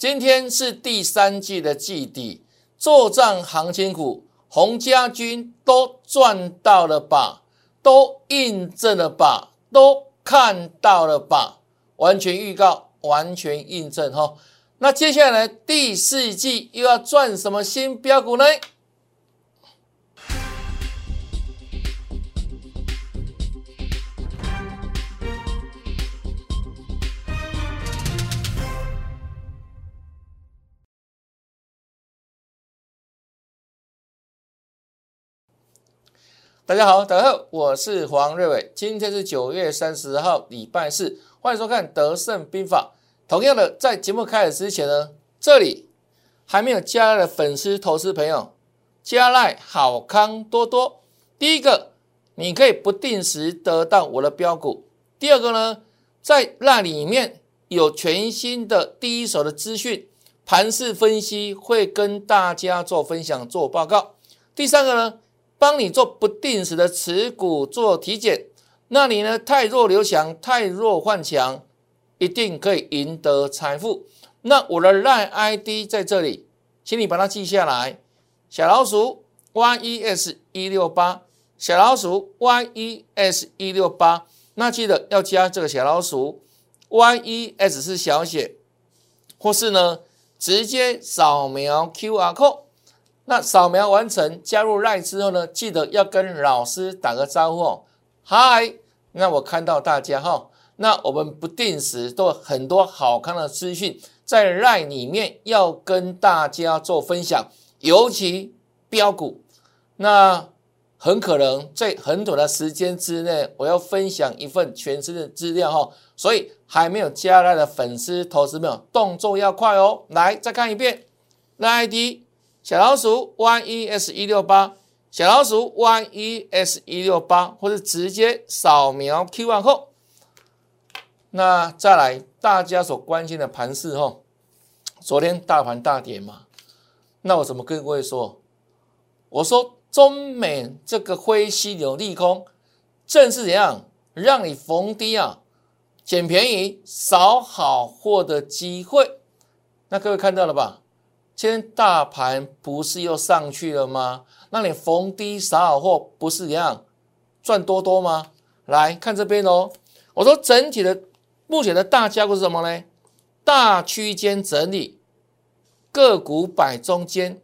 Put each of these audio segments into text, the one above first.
今天是第三季的季底，作战行情股，洪家军都赚到了吧？都印证了吧？都看到了吧？完全预告，完全印证哈。那接下来第四季又要赚什么新标股呢？大家好，大家好，我是黄瑞伟。今天是九月三十号，礼拜四，欢迎收看《德胜兵法》。同样的，在节目开始之前呢，这里还没有加的粉丝、投资朋友，加赖好康多多。第一个，你可以不定时得到我的标股；第二个呢，在那里面有全新的第一手的资讯，盘势分析会跟大家做分享、做报告；第三个呢。帮你做不定时的持股做体检，那你呢？太弱留强，太弱换强，一定可以赢得财富。那我的 line ID 在这里，请你把它记下来。小老鼠 yes 一六八，小老鼠 yes 一六八。那记得要加这个小老鼠 yes 是小写，或是呢直接扫描 QR code。那扫描完成，加入赖之后呢，记得要跟老师打个招呼哦。嗨，那我看到大家哈，那我们不定时都有很多好看的资讯在赖里面要跟大家做分享，尤其标股，那很可能在很短的时间之内，我要分享一份全新的资料哈。所以还没有加赖的粉丝、投资朋友，动作要快哦。来，再看一遍赖 ID。小老鼠 yes 一六八，小老鼠 yes 一六八，或者直接扫描 Q R code。那再来，大家所关心的盘势哈，昨天大盘大跌嘛，那我怎么跟各位说？我说中美这个灰犀牛利空，正是怎样让你逢低啊捡便宜、扫好货的机会。那各位看到了吧？今天大盘不是又上去了吗？那你逢低撒好货，不是一样赚多多吗？来看这边哦，我说整体的目前的大架构是什么呢？大区间整理，个股摆中间。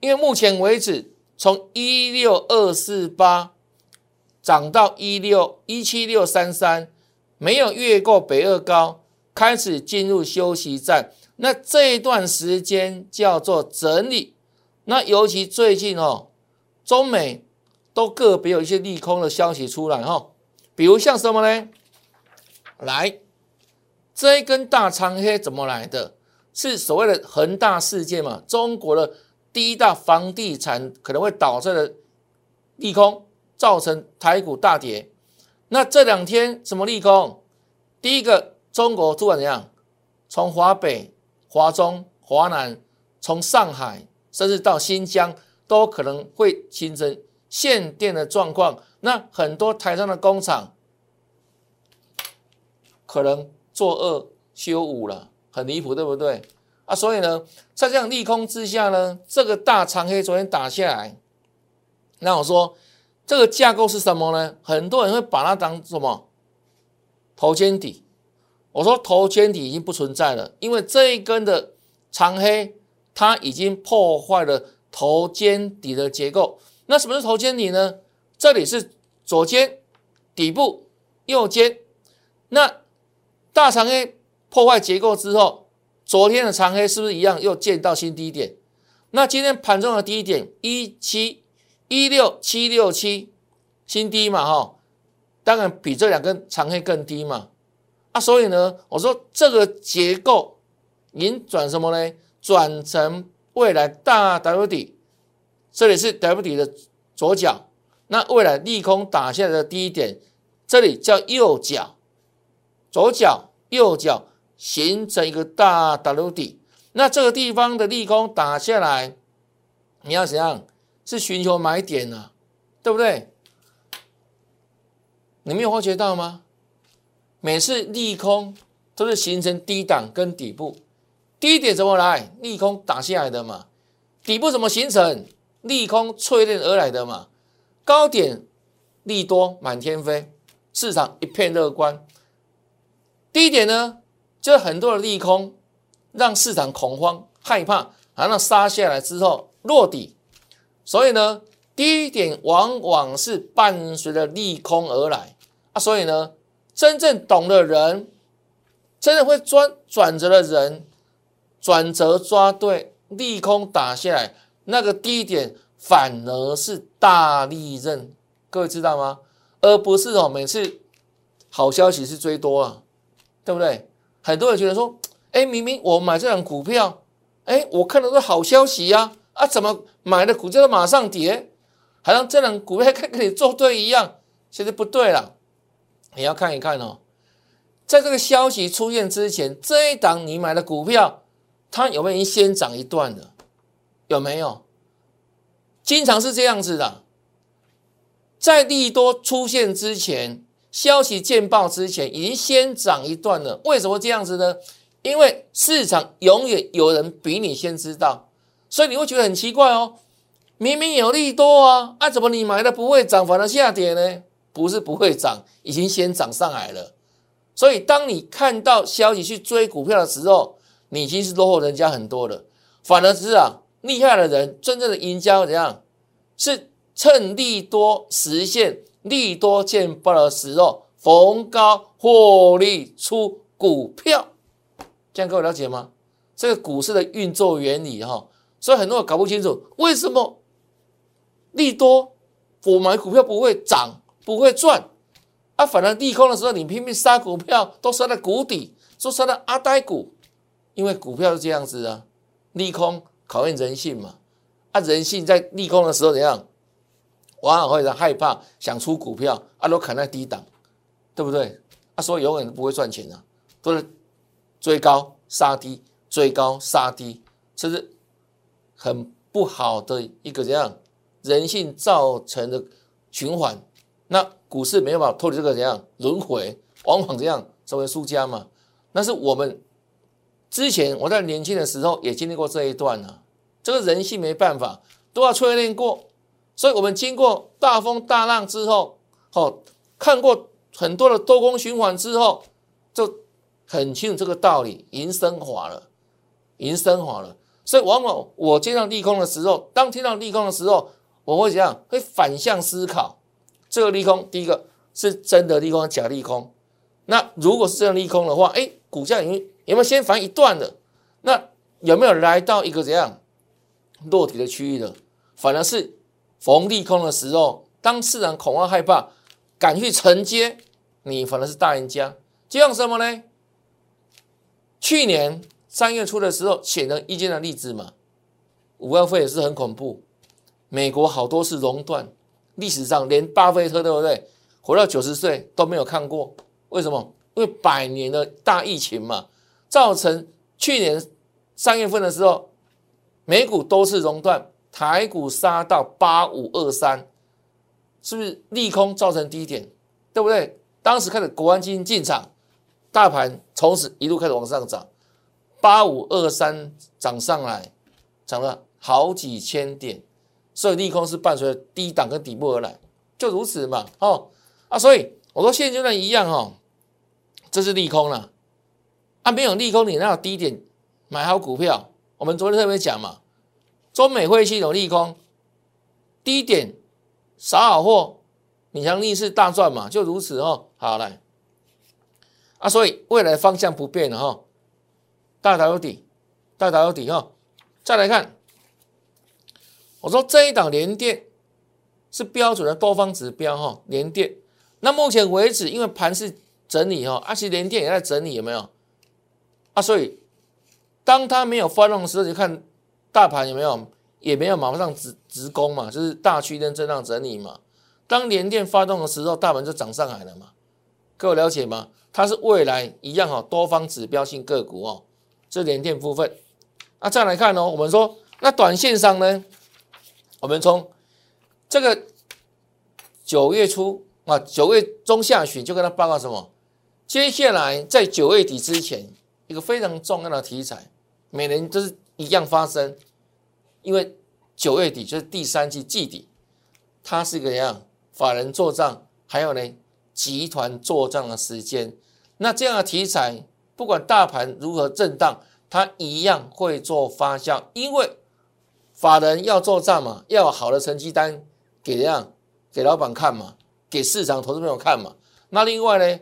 因为目前为止，从一六二四八涨到一六一七六三三，没有越过北二高，开始进入休息站。那这一段时间叫做整理，那尤其最近哦，中美都个别有一些利空的消息出来哈，比如像什么呢？来，这一根大长黑怎么来的？是所谓的恒大事件嘛？中国的第一大房地产可能会导致的利空，造成台股大跌。那这两天什么利空？第一个，中国突然怎样？从华北。华中、华南，从上海甚至到新疆，都可能会形成限电的状况。那很多台上的工厂可能作恶休五了，很离谱，对不对？啊，所以呢，在这样利空之下呢，这个大长黑昨天打下来，那我说这个架构是什么呢？很多人会把它当什么头肩底。我说头肩底已经不存在了，因为这一根的长黑，它已经破坏了头肩底的结构。那什么是头肩底呢？这里是左肩底部，右肩。那大长黑破坏结构之后，昨天的长黑是不是一样又见到新低点？那今天盘中的低点一七一六七六七新低嘛？哈，当然比这两根长黑更低嘛。那所以呢，我说这个结构已经转什么呢？转成未来大 W 底，这里是 W 底的左脚。那未来利空打下来的低点，这里叫右脚，左脚右脚形成一个大 W 底。那这个地方的利空打下来，你要怎样？是寻求买点啊，对不对？你没有发觉到吗？每次利空都是形成低档跟底部，低点怎么来？利空打下来的嘛。底部怎么形成？利空淬炼而来的嘛。高点利多满天飞，市场一片乐观。低点呢，就很多的利空，让市场恐慌害怕，然后杀下来之后落底。所以呢，低点往往是伴随着利空而来啊。所以呢，真正懂的人，真的会转转折的人，转折抓对，利空打下来，那个低点。反而是大利润，各位知道吗？而不是哦，每次好消息是最多啊，对不对？很多人觉得说，哎，明明我买这档股票，哎，我看到是好消息呀，啊，怎么买的股票都马上跌，好像这档股票跟跟你作对一样，其实不对了。你要看一看哦，在这个消息出现之前，这一档你买的股票，它有没有先涨一段的？有没有？经常是这样子的，在利多出现之前，消息见报之前，已经先涨一段了。为什么这样子呢？因为市场永远有人比你先知道，所以你会觉得很奇怪哦。明明有利多啊，啊，怎么你买的不会涨，反而下跌呢？不是不会涨，已经先涨上来了。所以当你看到消息去追股票的时候，你已经是落后人家很多了。反而是啊。厉害的人，真正的赢家怎样？是趁利多实现利多见报的时候，逢高获利出股票。这样各位了解吗？这个股市的运作原理哈，所以很多人搞不清楚为什么利多我买股票不会涨，不会赚啊，反而利空的时候你拼命杀股票，都杀在谷底，都杀在阿呆股，因为股票是这样子啊，利空。考验人性嘛？啊，人性在利空的时候怎样？往往会让害怕，想出股票，啊，都砍在低档，对不对？啊，所以永远都不会赚钱啊，都是追高杀低，追高杀低，这是很不好的一个怎样人性造成的循环。那股市没有办法脱离这个怎样轮回，往往这样成为输家嘛？那是我们。之前我在年轻的时候也经历过这一段呢，这个人性没办法都要淬炼过，所以我们经过大风大浪之后，哦，看过很多的多空循环之后，就很清楚这个道理，已经升华了，已经升华了。所以往往我见到利空的时候，当听到利空的时候，我会怎样？会反向思考，这个利空，第一个是真的利空，假利空。那如果是这样利空的话，哎，股价已经。有没有先反一段的？那有没有来到一个怎样落底的区域的？反而是逢利空的时候，当市场恐慌害怕，敢去承接，你反而是大赢家。就像什么呢？去年三月初的时候，显而易见的例子嘛，五月份也是很恐怖。美国好多次熔断，历史上连巴菲特对不对？活到九十岁都没有看过。为什么？因为百年的大疫情嘛。造成去年三月份的时候，美股多次熔断，台股杀到八五二三，是不是利空造成低点？对不对？当时开始国安基金进场，大盘从此一路开始往上涨，八五二三涨上来，涨了好几千点，所以利空是伴随低档跟底部而来，就如此嘛。哦啊，所以我说现阶段一样哦，这是利空了。啊没有利空，你那有低点买好股票。我们昨天特别讲嘛，中美汇系统利空，低点撒好货，你像逆势大赚嘛，就如此哦。好来，啊，所以未来方向不变了哈，大打有底，大打有底哈。再来看，我说这一档连电是标准的多方指标哈，连电。那目前为止，因为盘是整理哈，而且连电也在整理，有没有？啊，所以当它没有发动的时候，就看大盘有没有，也没有马上直直攻嘛，就是大区间震荡整理嘛。当连电发动的时候，大盘就涨上来了嘛。各位了解吗？它是未来一样哈，多方指标性个股哦，这连电部分。那再来看哦，我们说那短线上呢，我们从这个九月初啊，九月中下旬就跟他报告什么？接下来在九月底之前。一个非常重要的题材，每年都是一样发生，因为九月底就是第三季季底，它是一个样法人做账，还有呢集团做账的时间。那这样的题材，不管大盘如何震荡，它一样会做发酵，因为法人要做账嘛，要有好的成绩单给样给老板看嘛，给市场投资朋友看嘛。那另外呢？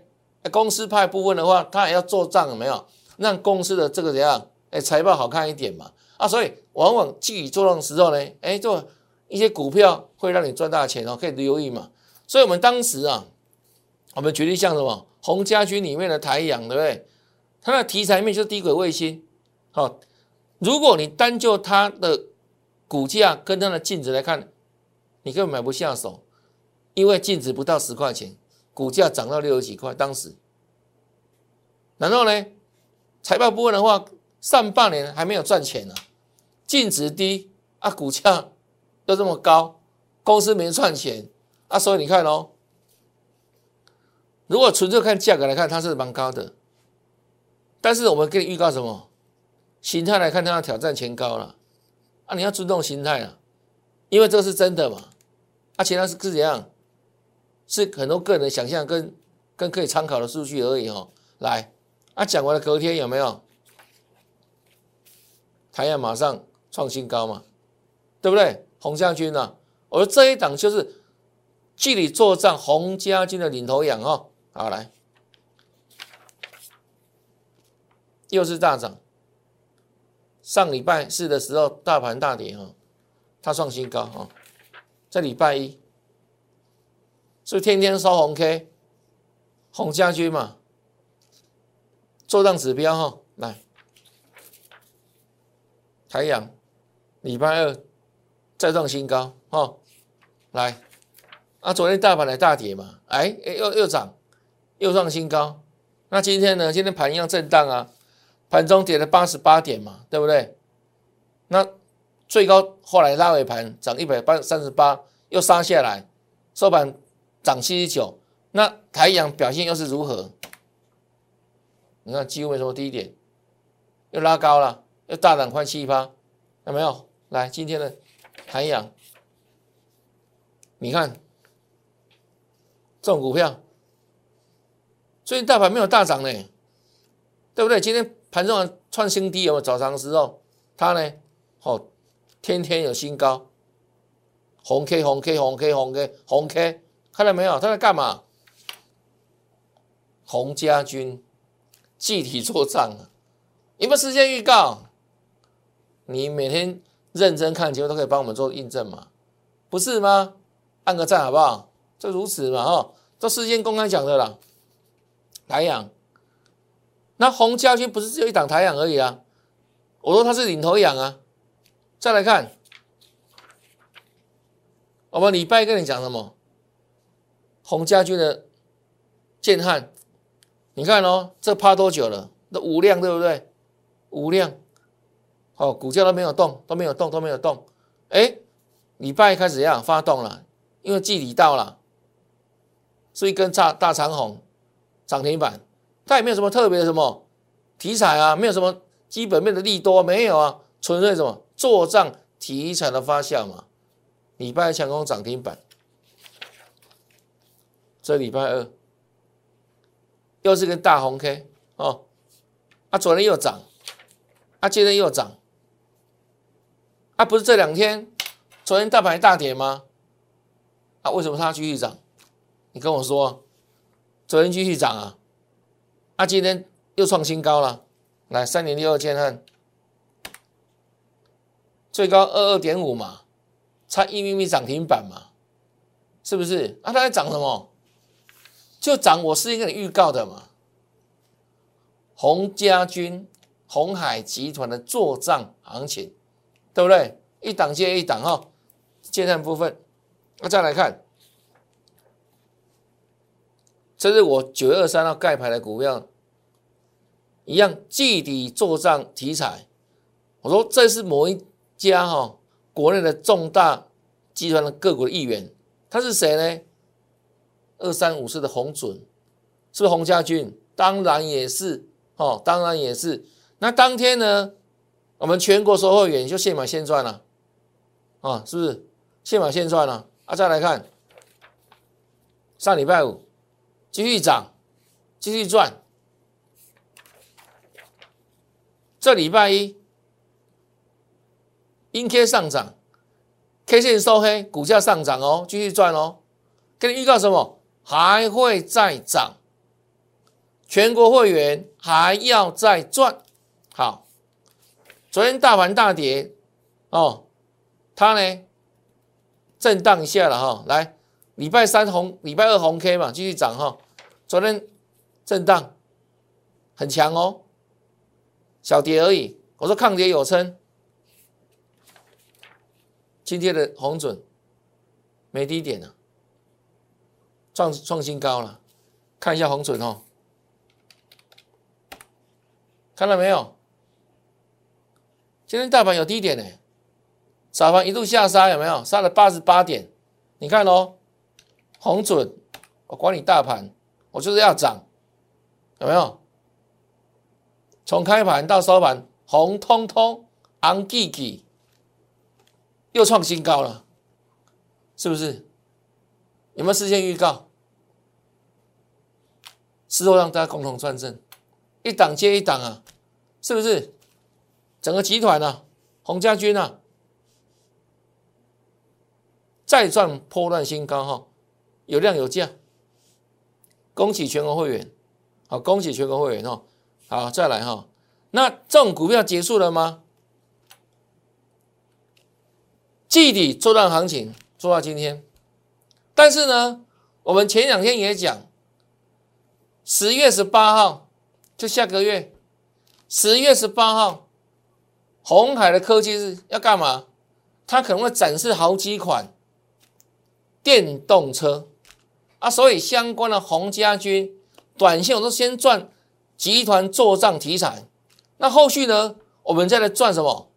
公司派部分的话，他也要做账，有没有让公司的这个怎样？哎，财报好看一点嘛？啊，所以往往具体做账的时候呢，哎，做一些股票会让你赚大钱哦，可以留意嘛。所以我们当时啊，我们举例像什么红家军里面的台阳，对不对？它的题材面就是低轨卫星。好，如果你单就它的股价跟它的净值来看，你根本买不下手，因为净值不到十块钱。股价涨到六十几块，当时，然后呢，财报部分的话，上半年还没有赚钱呢，净值低啊，股价又这么高，公司没赚钱啊，所以你看哦，如果纯粹看价格来看，它是蛮高的，但是我们给你预告什么？形态来看，它要挑战前高了啊，你要尊重形态啊，因为这是真的嘛，啊，其他是是怎样？是很多个人的想象跟跟可以参考的数据而已哦。来，啊讲完了隔天有没有？台阳马上创新高嘛，对不对？洪将军呢？我这一档就是距离作战洪家军的领头羊哦。好来，又是大涨。上礼拜四的时候大盘大跌哦，它创新高哦。在礼拜一。是天天收红 K，红家军嘛，做账指标哈，来，太阳，礼拜二再创新高哈，来，啊，昨天大盘来大跌嘛，哎，又又涨，又创新高，那今天呢？今天盘一样震荡啊，盘中跌了八十八点嘛，对不对？那最高后来拉尾盘涨一百八三十八，又杀下来，收盘。涨七十九，那台阳表现又是如何？你看几乎没什么低点，又拉高了，又大涨快七八，有没有？来今天的台阳，你看这种股票，最近大盘没有大涨呢，对不对？今天盘中创新低，有没有？早上时候它呢，哦，天天有新高，红 K 红 K 红 K 红 K 红 K。看到没有？他在干嘛？洪家军集体作战啊！有没有时间预告？你每天认真看节目都可以帮我们做印证嘛？不是吗？按个赞好不好？就如此嘛！哦，这事先公开讲的啦。来阳，那洪家军不是只有一档台阳而已啊？我说他是领头羊啊！再来看，我们礼拜跟你讲什么？洪家军的建汉，你看哦，这趴多久了？那五量对不对？五量，哦，股价都没有动，都没有动，都没有动。哎，礼拜开始要发动了，因为季底到了，是一根大大长红，涨停板。它也没有什么特别的什么题材啊，没有什么基本面的利多，没有啊，纯粹什么做账题材的发酵嘛。礼拜强攻涨停板。这礼拜二又是个大红 K 哦，啊，昨天又涨，啊，今天又涨，啊，不是这两天，昨天大盘大跌吗？啊，为什么它继续涨？你跟我说，昨天继续涨啊，啊，今天又创新高了，来三点六二千汉，最高二二点五嘛，差一咪咪涨停板嘛，是不是？啊，它在涨什么？就涨，我是跟你预告的嘛。洪家军、红海集团的做账行情，对不对？一档接一档哈。接单部分，那再来看，这是我九月二三号盖牌的股票，一样季底做账题材。我说这是某一家哈国内的重大集团的个股的一员，他是谁呢？二三五四的红准是不是洪家军？当然也是哦，当然也是。那当天呢，我们全国收货员就现买现赚了，啊，是不是？现买现赚了啊！再来看上礼拜五继续涨，继续赚。这礼拜一阴 K 上涨，K 线收黑，股价上涨哦，继续赚哦。跟你预告什么？还会再涨，全国会员还要再赚。好，昨天大盘大跌哦，它呢？震荡一下了哈，来，礼拜三红，礼拜二红 K 嘛，继续涨哈。昨天震荡很强哦，小跌而已。我说抗跌有撑，今天的红准没低点了，创创新高了。看一下红准哦，看到没有？今天大盘有低点呢。早盘一度下杀，有没有杀了八十八点？你看哦，红准，我管你大盘，我就是要涨，有没有？从开盘到收盘，红彤彤，昂记记，又创新高了，是不是？有没有事先预告？事后让大家共同赚正，一档接一档啊，是不是？整个集团啊，洪家军啊。再创破断新高哈，有量有价，恭喜全国会员，好，恭喜全国会员哦，好，再来哈，那这种股票结束了吗？季底做段行情做到今天，但是呢，我们前两天也讲，十月十八号就下个月，十月十八号，红海的科技日要干嘛？它可能会展示好几款。电动车啊，所以相关的洪家军短线我都先赚集团做账题材，那后续呢，我们再来赚什么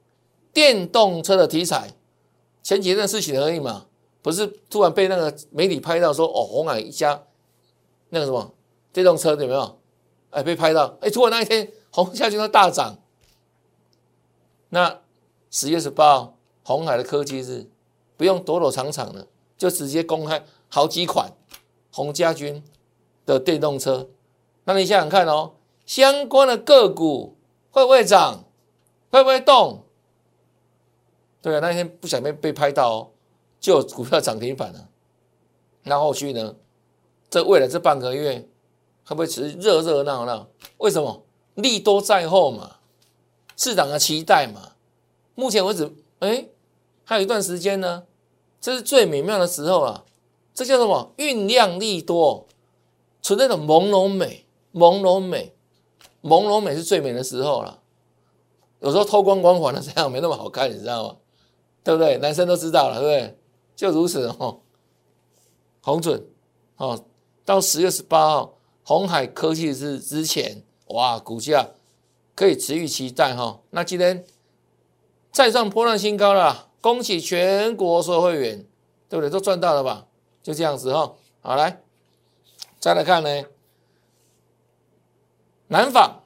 电动车的题材？前几天的事情而已嘛，不是突然被那个媒体拍到说哦，红海一家那个什么电动车有没有？哎，被拍到，哎，突然那一天红家军都大涨。那十月十八号红海的科技日，不用躲躲藏藏的。就直接公开好几款洪家军的电动车，那你想想看哦，相关的个股会不会涨？会不会动？对啊，那天不小心被拍到哦，就股票涨停板了。那后续呢？这未来这半个月会不会持续热热闹闹？为什么？利多在后嘛，市场的期待嘛。目前为止，哎，还有一段时间呢。这是最美妙的时候啊！这叫什么？酝酿力多，存在的朦胧美，朦胧美，朦胧美是最美的时候了。有时候透光光环的这样没那么好看，你知道吗？对不对？男生都知道了，对不对？就如此哦。红准哦，到十月十八号，红海科技是之前，哇，股价可以持续期待哈。那今天再上波浪新高了。恭喜全国所有会员，对不对？都赚到了吧？就这样子哈。好，来再来看呢，南纺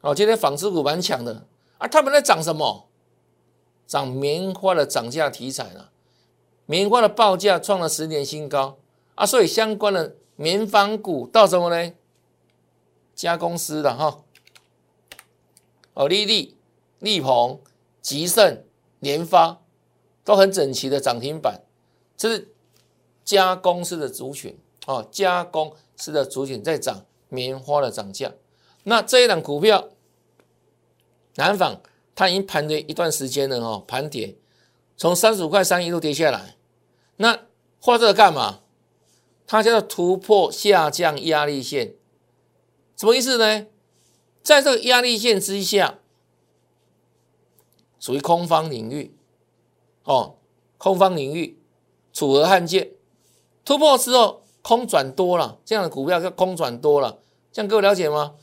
哦，今天纺织股蛮强的啊。他们在涨什么？涨棉花的涨价题材了，棉花的报价创了十年新高啊。所以相关的棉纺股到什么呢？加公司的哈，哦，利利、利鹏、吉盛、联发。都很整齐的涨停板，这是加工式的族群哦，加工式的族群在涨，棉花的涨价。那这一档股票，南纺它已经盘跌一段时间了哦，盘跌从三十五块三一路跌下来。那画这个干嘛？它叫做突破下降压力线，什么意思呢？在这个压力线之下，属于空方领域。哦，空方领域，楚河汉界突破之后，空转多了，这样的股票叫空转多了，这样各位了解吗？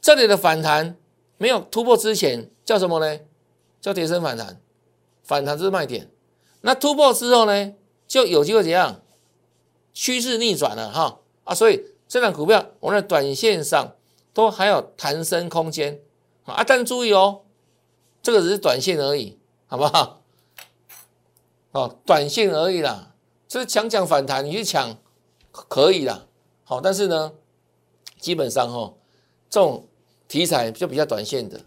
这里的反弹没有突破之前叫什么呢？叫跌升反弹，反弹是卖点。那突破之后呢，就有机会怎样？趋势逆转了哈啊，所以这档股票我们在短线上都还有弹升空间啊，但注意哦，这个只是短线而已，好不好？哦，短线而已啦，这是强强反弹，你去抢可以啦。好，但是呢，基本上哈，这种题材就比较短线的。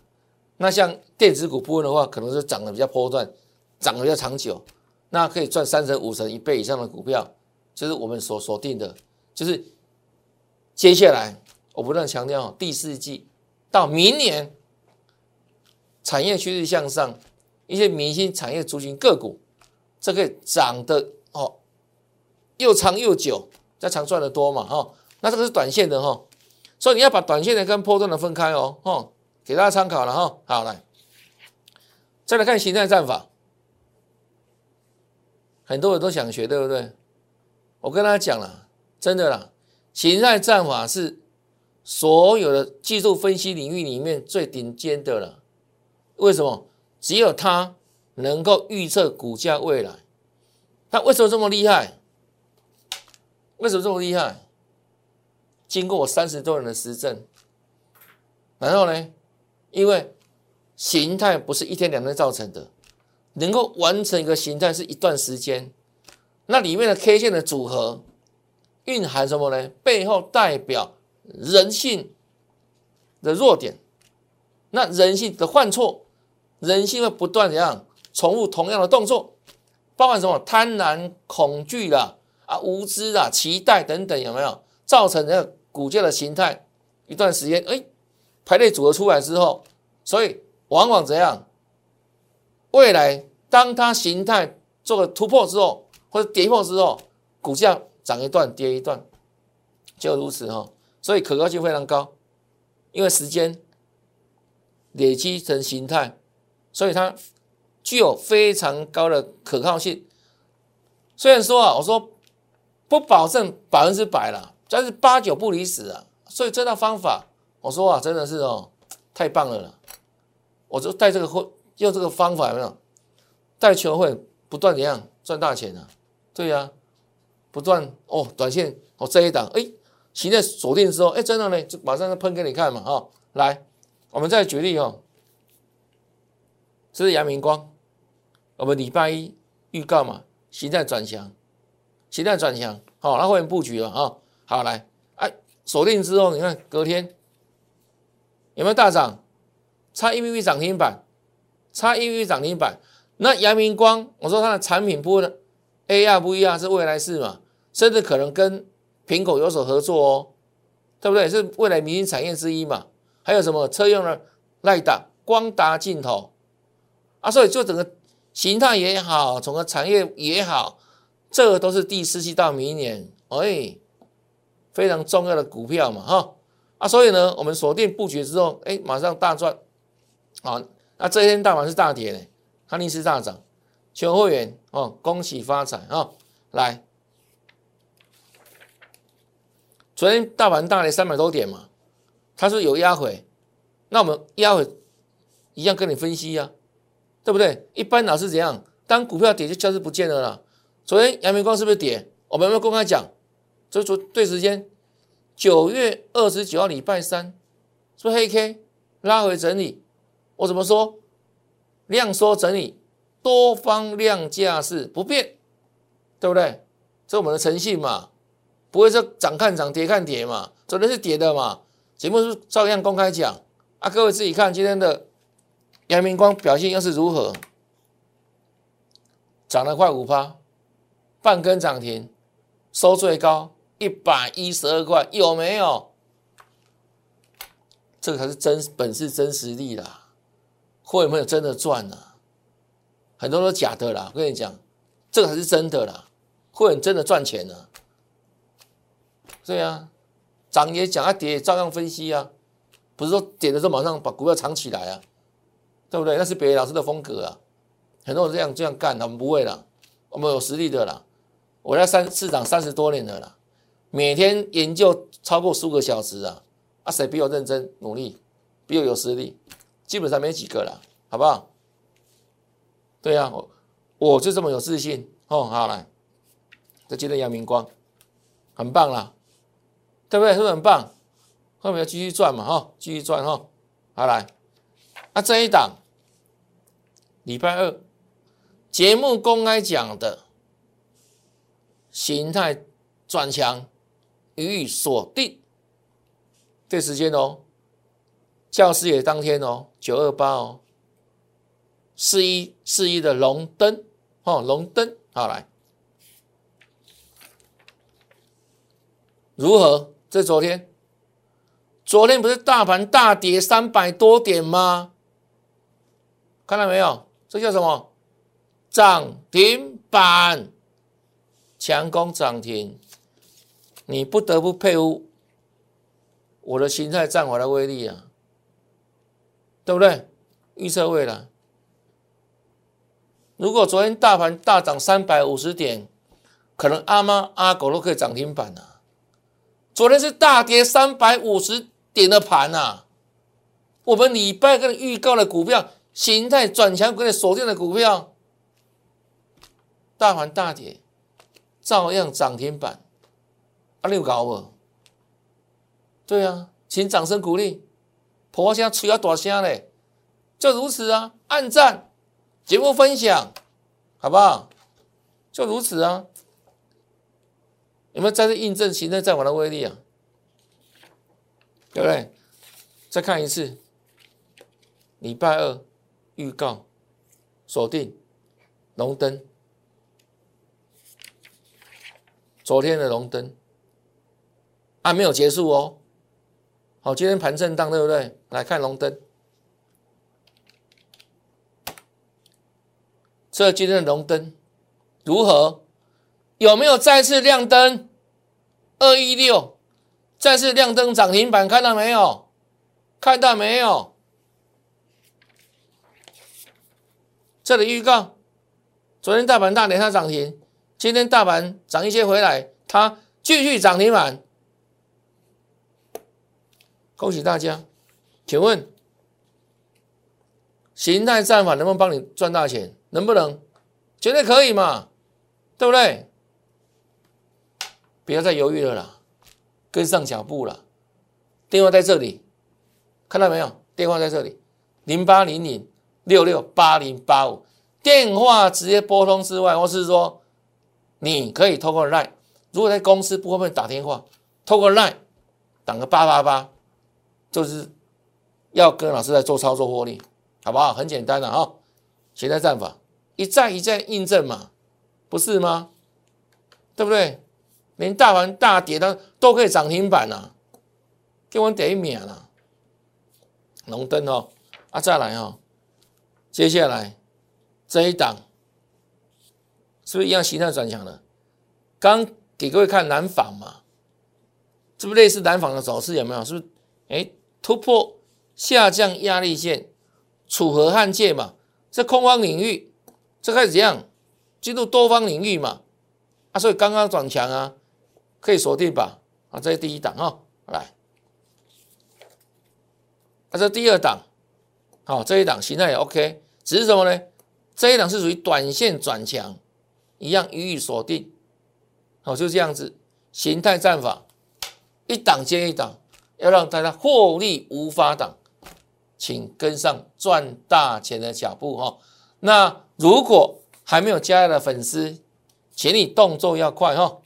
那像电子股部分的话，可能是涨得比较波段，涨得比较长久，那可以赚三成、五成、一倍以上的股票，就是我们所锁定的。就是接下来，我不断强调，第四季到明年，产业趋势向上，一些明星产业族群个股。这个涨的，又长又久，再长赚的多嘛哈？那这个是短线的哈，所以你要把短线的跟波段的分开哦，哈，给大家参考了哈。好来，再来看形态战法，很多人都想学，对不对？我跟大家讲了，真的啦，形态战法是所有的技术分析领域里面最顶尖的了。为什么？只有它。能够预测股价未来，那为什么这么厉害？为什么这么厉害？经过我三十多年的实证，然后呢？因为形态不是一天两天造成的，能够完成一个形态是一段时间。那里面的 K 线的组合蕴含什么呢？背后代表人性的弱点，那人性的犯错，人性会不断怎样？重复同样的动作，包含什么贪婪、恐惧啦、啊无知啊、期待等等，有没有造成这个股价的形态？一段时间，哎，排列组合出来之后，所以往往怎样？未来当它形态做个突破之后，或者跌破之后，股价涨一段跌一段，就如此哈。所以可靠性非常高，因为时间累积成形态，所以它。具有非常高的可靠性，虽然说啊，我说不保证百分之百了，但是八九不离十啊。所以这套方法，我说啊，真的是哦，太棒了了。我就带这个会用这个方法有没有？带球会不断怎样赚大钱啊？对呀，不断哦，短线哦这一档哎，形态锁定之后哎，真的呢，就马上就喷给你看嘛啊！来，我们再举例哦，这是阳明光。我们礼拜一预告嘛，形态转强，形态转强，好，那后面布局了啊，好来，哎，锁定之后，你看隔天有没有大涨？差一 V V 涨停板，差一 V V 涨停板。那阳明光，我说它的产品不呢，A R 不一样，是未来式嘛，甚至可能跟苹果有所合作哦，对不对？是未来明星产业之一嘛。还有什么车用的赖达、光达镜头啊？所以就整个。形态也好，整个产业也好，这个都是第四季到明年，哎，非常重要的股票嘛，哈啊，所以呢，我们锁定布局之后，哎，马上大赚，好，那这一天大盘是大跌的，汉尼斯大涨，全会员哦，恭喜发财啊！来，昨天大盘大跌三百多点嘛，它是有压回，那我们压回一样跟你分析呀。对不对？一般老是怎样？当股票跌就消失不见了啦。昨天阳明光是不是跌？我们有没有公开讲？就说对时间，九月二十九号礼拜三，是不黑 K 拉回整理？我怎么说？量缩整理，多方量价是不变，对不对？这我们的诚信嘛，不会说涨看涨，跌看跌嘛。昨天是跌的嘛，节目是照样公开讲啊。各位自己看今天的。阳明光表现又是如何？涨了快五趴，半根涨停，收最高一百一十二块，有没有？这个才是真本事、真实力啦！会没有真的赚呢？很多都假的啦！我跟你讲，这个才是真的啦！会很真的赚钱呢？对啊，涨也讲啊，跌也照样分析啊，不是说跌的时候马上把股票藏起来啊。对不对？那是别的老师的风格啊，很多人这样这样干，我们不会啦，我们有实力的啦。我在三市场三十多年了啦，每天研究超过十五个小时啊，啊，谁比我认真努力，比我有实力，基本上没几个了，好不好？对呀，我我就这么有自信哦。好来，这今天阳明光很棒啦，对不对？是不是很棒？后面要继续转嘛，哈，继续转哈。好来，那这一档。礼拜二节目公开讲的形态转强予以锁定。这时间哦，教师节当天哦，九二八哦，四一四一的龙灯哦，龙灯好来，如何？这昨天，昨天不是大盘大跌三百多点吗？看到没有？这叫什么？涨停板，强攻涨停，你不得不佩服。我的心态战法的威力啊，对不对？预测未来。如果昨天大盘大涨三百五十点，可能阿妈阿狗都可以涨停板啊。昨天是大跌三百五十点的盘啊。我们礼拜跟预告的股票，形态转强跟你锁定的股票，大盘大跌，照样涨停板。啊，你有搞不？对啊，请掌声鼓励，婆声吹啊大声嘞，就如此啊，按赞，节目分享，好不好？就如此啊，有没有再次印证形态战法的威力啊？对不对？再看一次，礼拜二预告锁定龙灯，昨天的龙灯还没有结束哦。好，今天盘震荡，对不对？来看龙灯，这今天的龙灯如何？有没有再次亮灯？二一六再次亮灯涨停板，看到没有？看到没有？这里预告，昨天大盘大跌，它涨停；今天大盘涨一些回来，它继续涨停板。恭喜大家！请问，形态战法能不能帮你赚大钱？能不能？绝对可以嘛，对不对？不要再犹豫了啦，跟上脚步了。电话在这里，看到没有？电话在这里，零八零零六六八零八五。电话直接拨通之外，或是说你可以透过 LINE，如果在公司不方便打电话，透过 LINE 打个八八八。就是要跟老师在做操作获利，好不好？很简单的哈，现在战法一再一再印证嘛，不是吗？对不对？连大盘大跌的都可以涨停板呐，给我点一秒了。龙灯哦，啊再来哦，接下来这一档是不是一样形态转强了？刚给各位看南纺嘛，是不类似南纺的走势？有没有？是不是？哎。突破下降压力线，楚河汉界嘛，这空方领域，这开始怎样进入多方领域嘛？啊，所以刚刚转强啊，可以锁定吧？啊，这是第一档哈，来，啊，这第二档，好，这一档形态也 OK，只是什么呢？这一档是属于短线转强，一样予以锁定，好，就这样子，形态战法，一档接一档。要让大家获利无法挡，请跟上赚大钱的脚步哈。那如果还没有加入的粉丝，请你动作要快哈，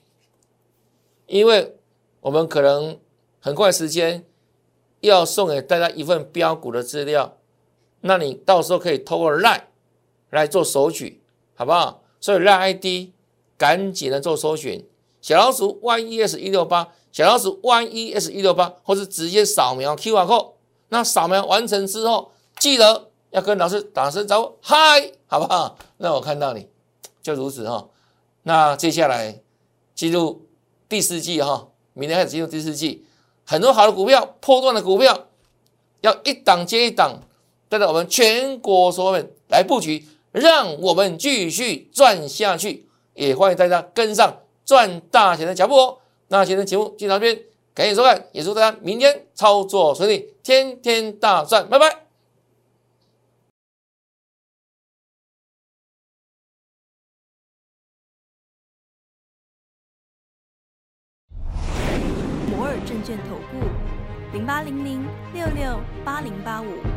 因为我们可能很快时间要送给大家一份标股的资料，那你到时候可以透过 LINE 来做索取，好不好？所以让 ID 赶紧的做搜寻，小老鼠 YES 一六八。小老鼠 Y E S 一六八，或是直接扫描 Q R code，那扫描完成之后，记得要跟老师打声招呼，嗨，好不好？那我看到你就如此哈。那接下来进入第四季哈，明天开始进入第四季，很多好的股票、破断的股票，要一档接一档，带着我们全国所有人来布局，让我们继续赚下去。也欢迎大家跟上赚大钱的脚步哦。那今天的节目就到这边，感谢收看，也祝大家明天操作顺利，天天大赚，拜拜。摩尔证券投顾零八零零六六八零八五。